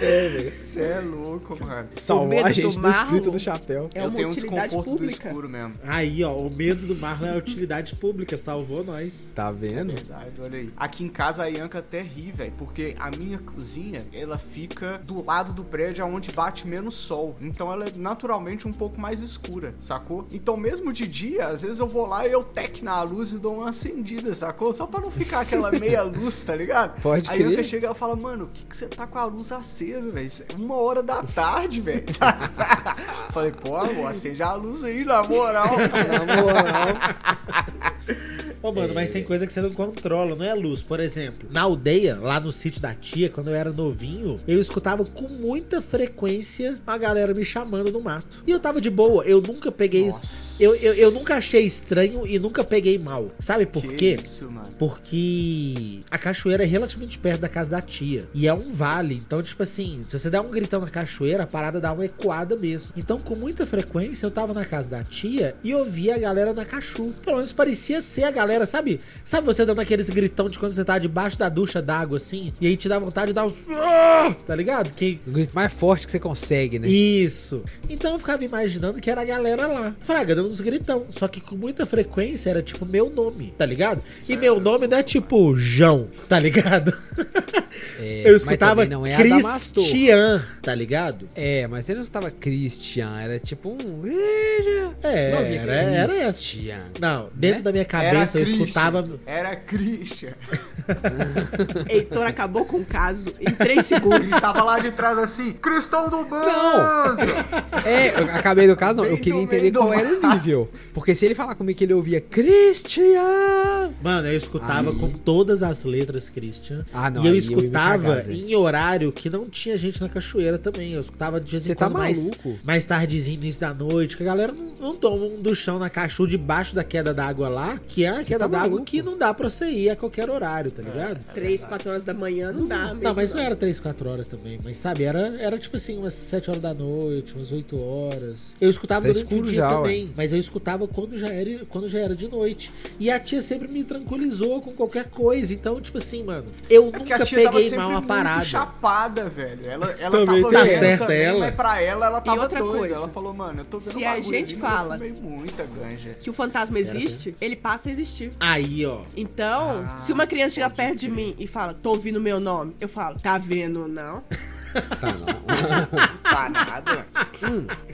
Você é louco, mano. Salvou medo a gente do do espírito do chapéu. É eu uma tenho um utilidade desconforto do pública. escuro mesmo. Aí, ó, o medo do Marlon é a utilidade pública, salvou nós. Tá vendo? Verdade, olha aí. Aqui em casa a Ianca até ri, velho, porque a minha cozinha, ela fica do lado do prédio onde bate menos sol. Então ela é naturalmente um pouco mais escura, sacou? Então mesmo de dia, às vezes eu vou lá e eu tec na luz e dou uma acendida, sacou? Só pra não ficar aquela meia luz, tá ligado? Pode a. Ianca chega e fala, mano, o que, que você tá com a luz acesa, velho? Isso é uma hora da tarde, velho. Falei, pô, amor, acende a luz aí, na moral. Na moral. Ô, mano, mas tem coisa que você não controla, não é a luz. Por exemplo, na aldeia, lá no sítio da tia, quando eu era novinho, eu escutava com muita frequência a galera me chamando no mato. E eu tava de boa, eu nunca peguei. Nossa. Eu, eu, eu nunca achei estranho e nunca peguei mal. Sabe por Que quê? isso, mano. Porque a cachoeira é relativamente perto da casa da tia. E é um vale. Então, tipo assim, se você der um gritão na cachoeira, a parada dá uma ecoada mesmo. Então, com muita frequência, eu tava na casa da tia e ouvia a galera na cachu. Pelo menos parecia ser a galera, sabe? Sabe você dando aqueles gritão de quando você tá debaixo da ducha d'água, assim? E aí te dá vontade de dar uns. "Ah!" Tá ligado? Que O grito mais forte que você consegue, né? isso. Então eu ficava imaginando que era a galera lá, fraga, dando uns gritão. Só que com muita frequência era tipo meu nome, tá ligado? E meu nome não é tipo João, tá ligado? É, eu escutava não é. Cristian, tá ligado? É, mas você não escutava Christian, era tipo um. É, ouvia era, era essa. Não, dentro Né? da minha cabeça eu Christian. escutava. Era Christian. Heitor acabou com o caso em três segundos. Ele tava lá de trás assim, Cristão do Banzo! É, eu acabei do caso, não. Eu Bem queria do entender qual era o nível. Porque se ele falar comigo que ele ouvia Christian. Mano, eu escutava Aí. com todas as letras Christian. Ah, não, e eu eu escutava Zé. em horário que não tinha gente na cachoeira também. Eu escutava de vez em Você tá mais, maluco? mais tardezinho, início da noite, que a galera não, não toma um duchão na cachu debaixo da queda d'água lá, que é a queda tá d'água que não dá pra você ir a qualquer horário, tá ligado? Três, quatro horas da manhã não dá. Não, mesmo, mas não era 3, 4 horas também. Mas sabe, era, era tipo assim, umas 7 horas da noite, umas 8 horas. Eu escutava Tá durante o escuro dia já, também, mas eu escutava quando já, era, quando já era de noite. E a tia sempre me tranquilizou com qualquer coisa. Então, tipo assim, mano, eu É nunca peguei mal a parada. chapada, velho. Ela, ela Também tava tá vendo certa também, ela. mas pra ela, ela tava outra doida. coisa, ela falou, mano, eu tô vendo se a gente fala- eu fumei muita ganja. Que o fantasma existe, ele passa a existir. Aí, ó. Então, Ah, se uma criança chegar pode perto de mim e fala, tô ouvindo meu nome, eu falo, tá vendo, não? Tá, não. Tá nada.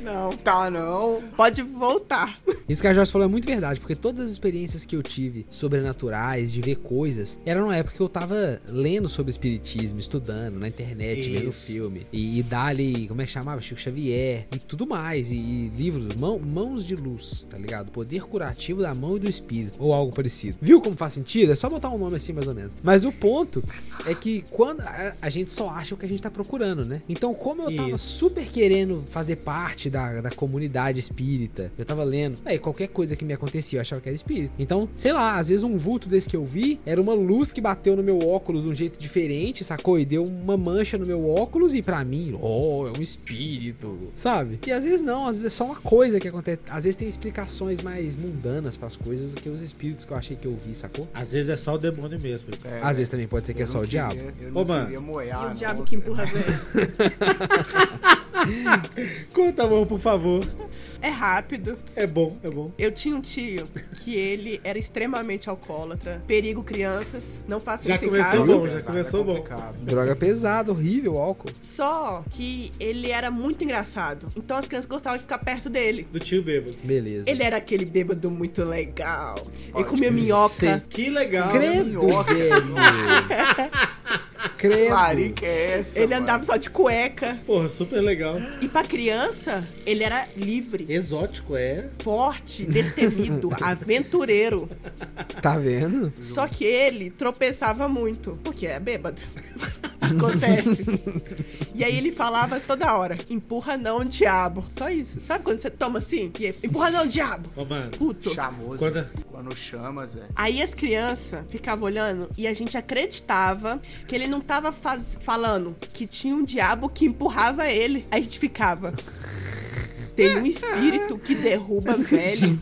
Não. Tá não. Pode voltar. Isso que a Joyce falou é muito verdade, porque todas as experiências que eu tive sobrenaturais, de ver coisas, era numa época que eu tava lendo sobre espiritismo, estudando na internet, vendo Isso. filme. E, e dali, como é que chamava? Chico Xavier e tudo mais. E, e livros, mão- Mãos de Luz, tá ligado? Poder curativo da mão e do espírito. Ou algo parecido. Viu como faz sentido? É só botar um nome assim, mais ou menos. Mas o ponto é que quando a, a gente só acha o que a gente tá procurando, né? Então, como eu tava Isso. super querendo fazer parte da, da comunidade espírita, eu tava lendo, aí qualquer coisa que me acontecia, eu achava que era espírito. Então, sei lá, às vezes um vulto desse que eu vi era uma luz que bateu no meu óculos de um jeito diferente, sacou? E deu uma mancha no meu óculos e pra mim, oh, é um espírito, sabe? E às vezes não, às vezes é só uma coisa que acontece. Às vezes tem explicações mais mundanas pras coisas do que os espíritos que eu achei que eu vi, sacou? Às vezes é só o demônio mesmo. É, Às vezes também pode ser que é eu só o diabo. queria- Eu Ô, não mano. queria moiar, e o não, diabo que empurra. Conta, amor, por favor. É rápido. É bom, é bom. Eu tinha um tio que ele era extremamente alcoólatra. Perigo crianças. Não façam Já isso em começou casa. bom, já Pesado, começou é bom. Droga pesada, horrível, álcool. Só que ele era muito engraçado. Então as crianças gostavam de ficar perto dele. Do tio bêbado. Beleza. Ele era aquele bêbado muito legal. Ele Pode comia crer. minhoca. Que legal. Credo, minhoca. Credo. Claro que é essa, Ele mano. andava só de cueca. Porra, super legal. E pra criança, ele era livre, Exótico, é. forte, destemido, aventureiro. Tá vendo? Só que ele tropeçava muito, porque é bêbado. Acontece. E aí ele falava toda hora: empurra não, diabo. Só isso. Sabe quando você toma assim? E aí, empurra não, diabo. Ô, mano. Puto. Chamoso. Quando- Quando chama, Zé. Aí as crianças ficavam olhando e a gente acreditava que ele não tava faz- falando que tinha um diabo que empurrava ele. A gente ficava. Tem um espírito que derruba velho.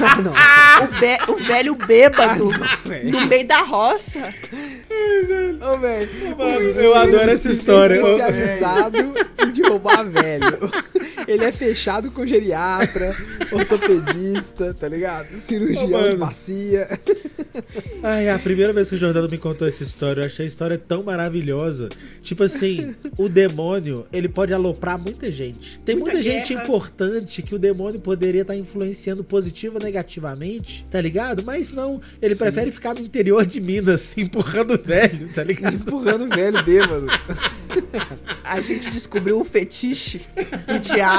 Ah, não. O, be- o velho bêbado velho. no meio da roça. Ô, velho. Mano, eu adoro essa história. Ô, Especializado em derrubar velho. Ele é fechado com geriatra, ortopedista, tá ligado? Cirurgião de bacia. Ai, a primeira vez que o Jordano me contou essa história, eu achei a história tão maravilhosa. Tipo assim, o demônio, ele pode aloprar muita gente. Tem muita, Muita gente importante que o demônio poderia estar influenciando positivo ou negativamente, tá ligado? Mas não, ele prefere ficar no interior de Minas, empurrando o velho, tá ligado? Empurrando o velho bêbado. A gente descobriu o fetiche do diabo.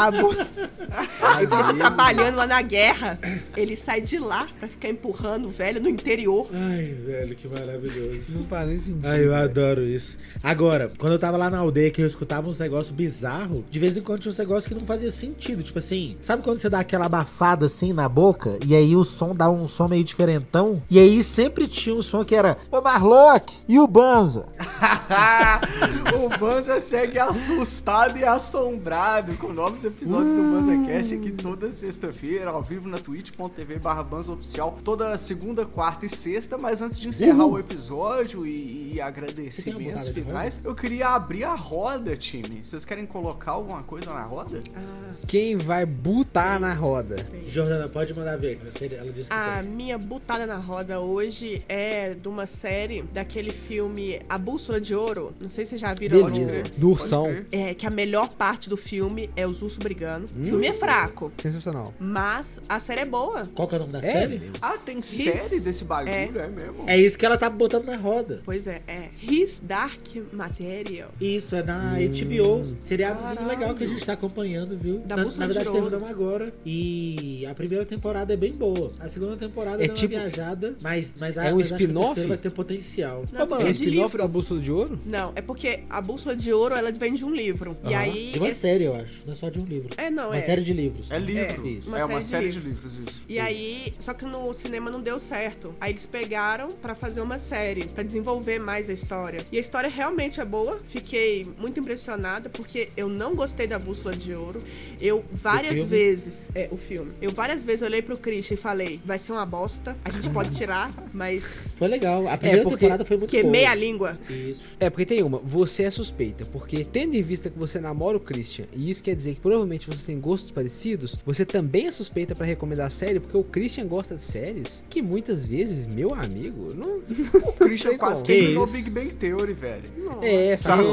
Ele tá trabalhando lá na guerra. Ele sai de lá pra ficar empurrando o velho no interior. Ai, velho, que maravilhoso. Não faz nem sentido. Ai, eu velho. adoro isso. Agora, quando eu tava lá na aldeia que eu escutava uns negócios bizarros, de vez em quando tinha uns negócios que não fazia sentido. Tipo assim, sabe quando você dá aquela abafada assim na boca? E aí o som dá um som meio diferentão? E aí sempre tinha um som que era Ô Marlock e o Banza. o Banza segue assustado e assombrado com novos episódios do BanzaCast aqui toda sexta-feira, ao vivo na twitch.tv barra Oficial, toda segunda, quarta e sexta, mas antes de encerrar Uhul. o episódio e, e agradecimentos finais, eu queria abrir a roda, time. Vocês querem colocar alguma coisa na roda? Ah, Quem vai botar na roda? Jordana, pode mandar ver. Ela disse que A tem. minha butada na roda hoje é de uma série daquele filme A Bússola de Ouro. Não sei se vocês já viram. Beleza. Do ursão. É, que a melhor parte do filme é os ursos brigando. Hum. O filme é fraco, Sensacional. mas a série é boa. Qual que é o nome da É? série? Ah, tem série desse bagulho, É. é, mesmo? É isso que ela tá botando na roda. Pois é, é His Dark Material. Isso, é da HBO. Seriadozinho legal que a gente tá acompanhando, viu? Da na, na verdade, terminamos agora. E a primeira temporada é bem boa. A segunda temporada É deu tipo- uma viajada, mas, mas, a, É um a spin-off? terceira vai ter potencial. Não, é É de spin-off livro. da Bússola de Ouro? Não, é porque a Bússola de Ouro, ela vem de um livro. E aham. aí... de uma esse- série, eu acho. Não é só de um livro. É, não, uma é. série de livros. É livro. Isso. É, Uma uma série série de de livros, isso. E aí, só que no cinema não deu certo. Aí eles pegaram pra fazer uma série, pra desenvolver mais a história. E a história realmente é boa. Fiquei muito impressionada porque eu não gostei da Bússola de Ouro. Eu várias vezes, é o filme. Eu várias vezes olhei pro Christian e falei: "Vai ser uma bosta. A gente pode tirar, mas Foi legal. A primeira porque temporada foi muito queimei boa. a língua". Isso. É, porque tem uma, você é suspeita, porque tendo em vista que você namora o Christian, e isso quer dizer que provavelmente vocês têm gostos parecidos, você também é suspeita pra recomendar a série, porque o Christian gosta de séries que muitas vezes, meu amigo, não. O Christian tem quase terminou Big Bang Theory, velho. É, Sabe?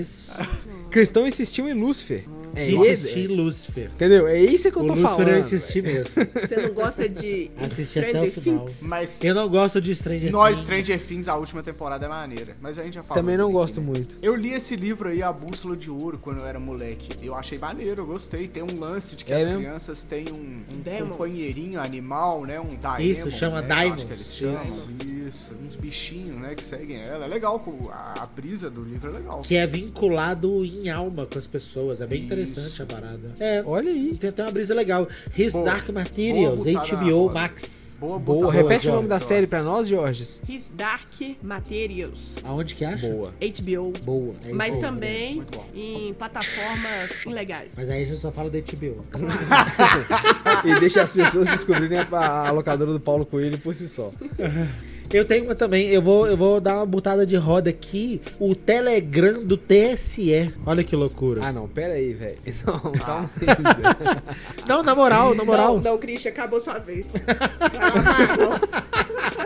isso. Cristão insistiu em Lúcifer. É Assisti esse. Lúcifer. Entendeu? É isso que eu O tô Lúcifer falando. eu assisti mesmo. Você não gosta de Assisti até o Stranger final. Things? Mas Eu não gosto de Stranger nós, Things. Stranger Things, a última temporada é maneira. Mas a gente já falou. Também não aqui, gosto né? muito. Eu li esse livro aí, A Bússola de Ouro, quando eu era moleque. Eu achei maneiro, eu gostei. Tem um lance de que É as mesmo? crianças têm um, um companheirinho animal, né? Um daemon, Isso, chama né? Acho Daimons. que eles chamam. Isso. Uns bichinhos, né? Que seguem ela. É legal, com- a, a brisa do livro é legal. Que é vinculado em alma com as pessoas. É bem Isso. interessante a parada. É, Olha aí. tem até uma brisa legal. His Boa. Dark Materials, Boa HBO. Max. Boa, Boa, botada. repete o Jorge, nome da Jorge. série pra nós, Jorge. His Dark Materials. Aonde que acha? Boa. HBO. Boa. é Mas aí, também em plataformas ilegais. Mas aí a gente só fala da HBO. e deixa as pessoas descobrirem a, a locadora do Paulo Coelho por si só. Eu tenho uma também, eu vou, eu vou dar uma botada de roda aqui. O Telegram do TSE. Olha que loucura. Ah, não, pera aí, velho. Não, Ah. calma aí. Não, na moral, na moral. Não, não, Christian, acabou sua vez. Ah,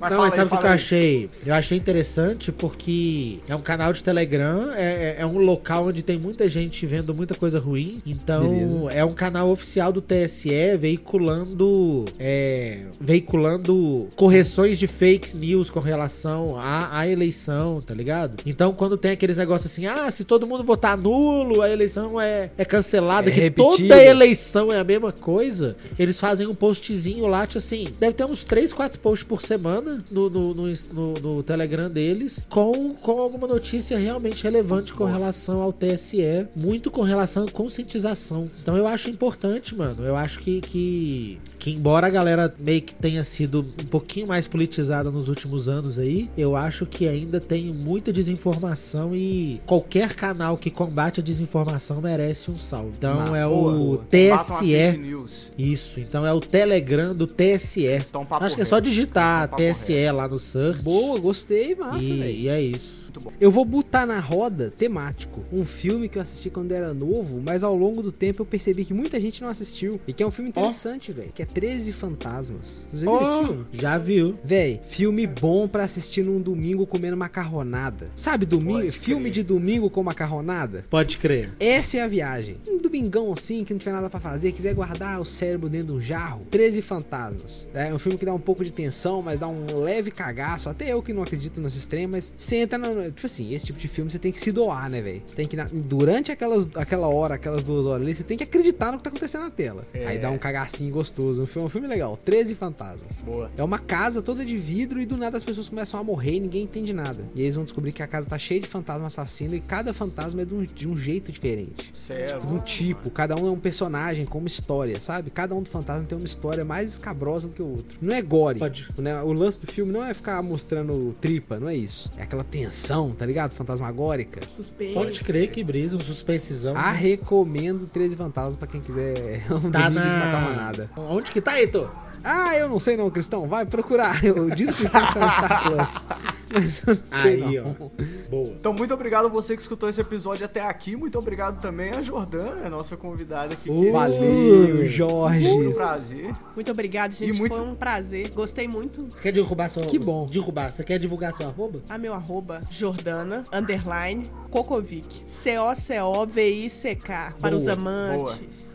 Mas não, mas sabe o que eu aí. achei? Eu achei interessante porque é um canal de Telegram, é, é- é um local onde tem muita gente vendo muita coisa ruim. Então, Beleza. é um canal oficial do TSE veiculando é, veiculando correções de fake news com relação à, à eleição, tá ligado? Então, quando tem aqueles negócios assim, ah, se todo mundo votar nulo, a eleição é, é cancelada, É que repetida. toda eleição é a mesma coisa, eles fazem um postzinho lá, tipo assim, deve ter uns 3, 4 posts por semana no, no, no, no- no Telegram deles, com, com alguma notícia realmente relevante com relação ao TSE, muito com relação à conscientização. Então eu acho importante, mano. Eu acho que, que, que embora a galera meio que tenha sido um pouquinho mais politizada nos últimos anos aí, eu acho que ainda tem muita desinformação e qualquer canal que combate a desinformação merece um salve. Então Massa. é o boa. TSE. news. Isso, então é o Telegram do TSE. Eles estão papo Acho que é. Só digitar TSE lá no search. Boa, gostei, massa, velho. e é isso. Muito bom. Eu vou botar na roda temático um filme que eu assisti quando era novo, mas ao longo do tempo eu percebi que muita gente não assistiu. E que é um filme interessante, velho. Que é 13 Fantasmas. Vocês já viram esse Oh, filme? já viu? Véi, filme bom pra assistir num domingo comendo macarronada. Sabe, domingo, filme de domingo com macarronada? Pode crer. Essa é a viagem. Um domingão assim, que não tiver nada pra fazer, quiser guardar o cérebro dentro de um jarro. 13 Fantasmas. É um filme que dá um pouco de tensão, mas dá um um leve cagaço, até eu que não acredito nos extremos, você entra no. Tipo assim, esse tipo de filme você tem que se doar, né, velho? Você tem que, durante aquelas, aquela hora, aquelas duas horas ali, você tem que acreditar no que tá acontecendo na tela. É. Aí dá um cagacinho gostoso. Um filme, um filme legal. 13 Fantasmas. Boa. É uma casa toda de vidro e do nada as pessoas começam a morrer e ninguém entende nada. E eles vão descobrir que a casa tá cheia de fantasma assassino e cada fantasma é de um, de um jeito diferente. Certo. De um tipo, cada um é um personagem com uma história, sabe? Cada um do fantasma tem uma história mais escabrosa do que o outro. Não é gore. Pode. Né? O lance do filme não é ficar mostrando tripa, não é isso. É aquela tensão, tá ligado? Fantasmagórica. Suspense. Pode crer que brisa, um suspensezão. Ah, recomendo 13 Fantasmas pra quem quiser um Tá na. Onde que tá, Heitor? Ah, eu não sei não, Cristão. Vai procurar. Eu disse que tá no Star Plus. Mas eu não sei Aí, não. ó. Boa. Então, muito obrigado a você que escutou esse episódio até aqui. Muito obrigado também a Jordana, nossa convidada aqui. Uh, que- Valeu, Jorge. Foi um prazer. Muito obrigado, gente. E muito- Foi um prazer. Gostei muito. Você quer derrubar seu Que bom. Derrubar. Você quer divulgar seu arroba? A meu arroba, Jordana, underline, Cocovic. C-O-C-O-V-I-C-K. Para os Boa, amantes.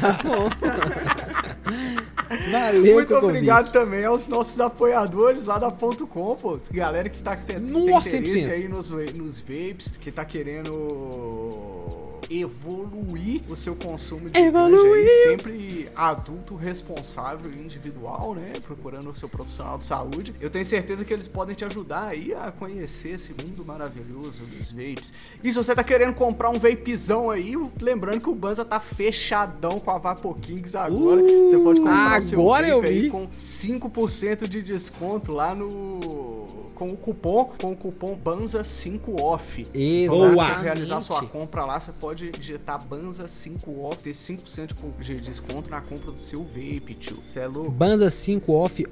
Tá bom. Valeu, Muito obrigado também aos nossos apoiadores lá da Ponto Com, pô. Galera que tá tem interesse 100%. aí nos, nos vapes, que tá querendo evoluir o seu consumo de Evoluir. aí, sempre adulto responsável e individual, né? Procurando o seu profissional de saúde. Eu tenho certeza que eles podem te ajudar aí a conhecer esse mundo maravilhoso dos vapes. E se você tá querendo comprar um vapezão aí, lembrando que o Banza tá fechadão com a Vapo Kings agora. Uh, você pode comprar o seu agora eu vape aí com 5% de desconto lá no com o cupom, com o cupom Banza 5 off. Boa. Pra realizar sua compra lá, você pode digitar Banza 5 off, ter 5% de co- de desconto na compra do seu vape, tio. Você é louco. Banza 5 off.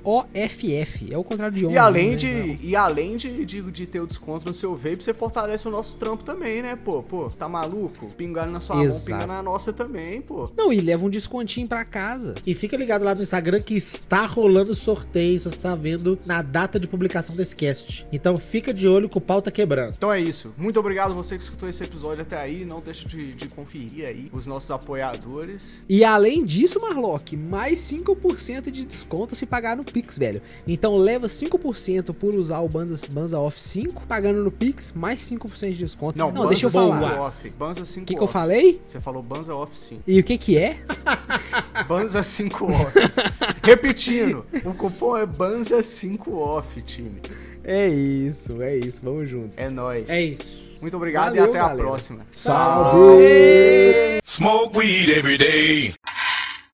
É o contrário de 11. E além, né? de, e além de, de, de ter o desconto no seu vape, você fortalece o nosso trampo também, né, pô? Pô, tá maluco? Pingando na sua mão, Exato. pinga na nossa também, pô. Não, e leva um descontinho pra casa. E fica ligado lá no Instagram que está rolando sorteio. Você está vendo na data de publicação desse cast. Então fica de olho que o pau tá quebrando. Então é isso. Muito obrigado você que escutou esse episódio até aí. Não deixa de, de conferir aí os nossos apoiadores. E além disso, Marlock, mais 5% de desconto se pagar no Pix, velho. Então leva 5% por usar o Banza, Banza Off 5, pagando no Pix, mais 5% de desconto. Não, Banza deixa eu 5 falar. off. Banza 5 O que, que eu falei? Você falou Banza off sim. E o que que é? Banza 5 off. Repetindo, o cupom é Banza 5 off, time. É isso, é isso. Vamos junto. É nóis. É isso. Muito obrigado Valeu, e até a galera. próxima. Salve! Smoke weed every day.